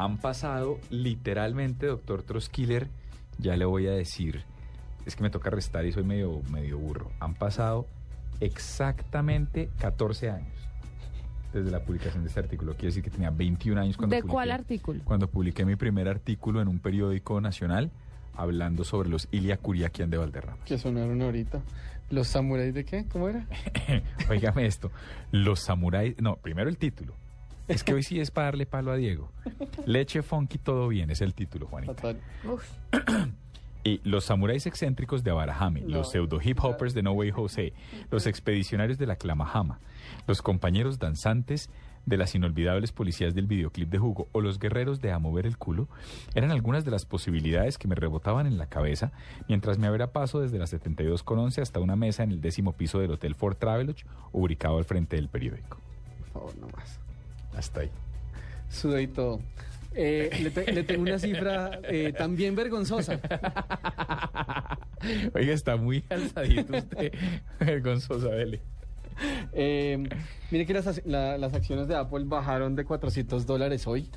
Han pasado literalmente, doctor Troskiller, ya le voy a decir, es que me toca restar y soy medio, medio burro. Han pasado exactamente 14 años desde la publicación de este artículo. Quiere decir que tenía 21 años cuando ¿De publiqué- cuál artículo? Cuando publiqué mi primer artículo en un periódico nacional hablando sobre los Ilia Curiaquian de Valderrama. Que sonaron ahorita. ¿Los samuráis de qué? ¿Cómo era? Óigame esto, los samuráis, no, primero el título. Es que hoy sí es para darle palo a Diego. Leche funky, todo bien, es el título, Juanita. Uf, Y los samuráis excéntricos de Abarajame, No. los pseudo hip hoppers de No Way Jose, los expedicionarios de la Clamajama, los compañeros danzantes de las inolvidables policías del videoclip de Hugo o los guerreros de A Mover el Culo eran algunas de las posibilidades que me rebotaban en la cabeza mientras me abría paso desde la 72 con 11 hasta una mesa en el décimo piso del Hotel Fort Travelodge ubicado al frente del periódico. Por favor, no. Hasta ahí. Todo. Eh, le, te- le tengo una cifra eh, también vergonzosa. Oiga, está muy alzadito usted, vergonzosa, dele. Eh, mire que las, la- las acciones de Apple bajaron de 400 dólares hoy.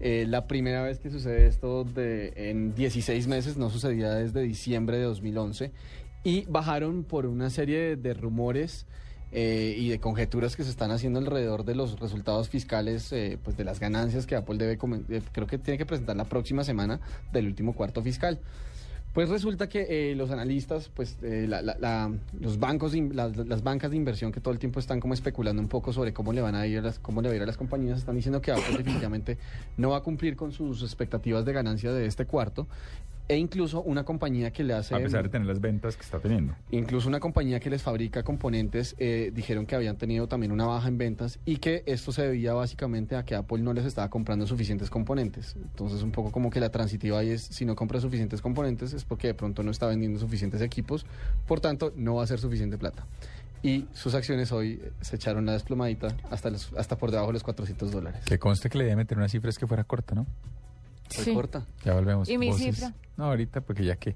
Eh, la primera vez que sucede esto de, en 16 meses, no sucedía desde diciembre de 2011. Y bajaron por una serie de, de rumores eh, y de conjeturas que se están haciendo alrededor de los resultados fiscales, eh, pues de las ganancias que Apple debe, eh, creo que tiene que presentar la próxima semana del último cuarto fiscal. Pues resulta que eh, los analistas, pues eh, la- la- la- los bancos, las, las bancas de inversión que todo el tiempo están como especulando un poco sobre cómo le van a ir a las, cómo le va a ir a las compañías, están diciendo que Apple definitivamente no va a cumplir con sus expectativas de ganancia de este cuarto. E incluso una compañía que le hace... A pesar de tener las ventas que está teniendo. Incluso una compañía que les fabrica componentes eh, dijeron que habían tenido también una baja en ventas y que esto se debía básicamente a que Apple no les estaba comprando suficientes componentes. Entonces un poco como que la transitiva ahí es si no compra suficientes componentes es porque de pronto no está vendiendo suficientes equipos, por tanto no va a ser suficiente plata. Y sus acciones hoy eh, se echaron la desplomadita hasta, los- hasta por debajo de los 400 dólares. Que conste que le debe meter una cifra es que fuera corta, ¿no? Sí. corta. Ya volvemos. ¿Y mi Voces. cifra? No, ahorita porque ya que...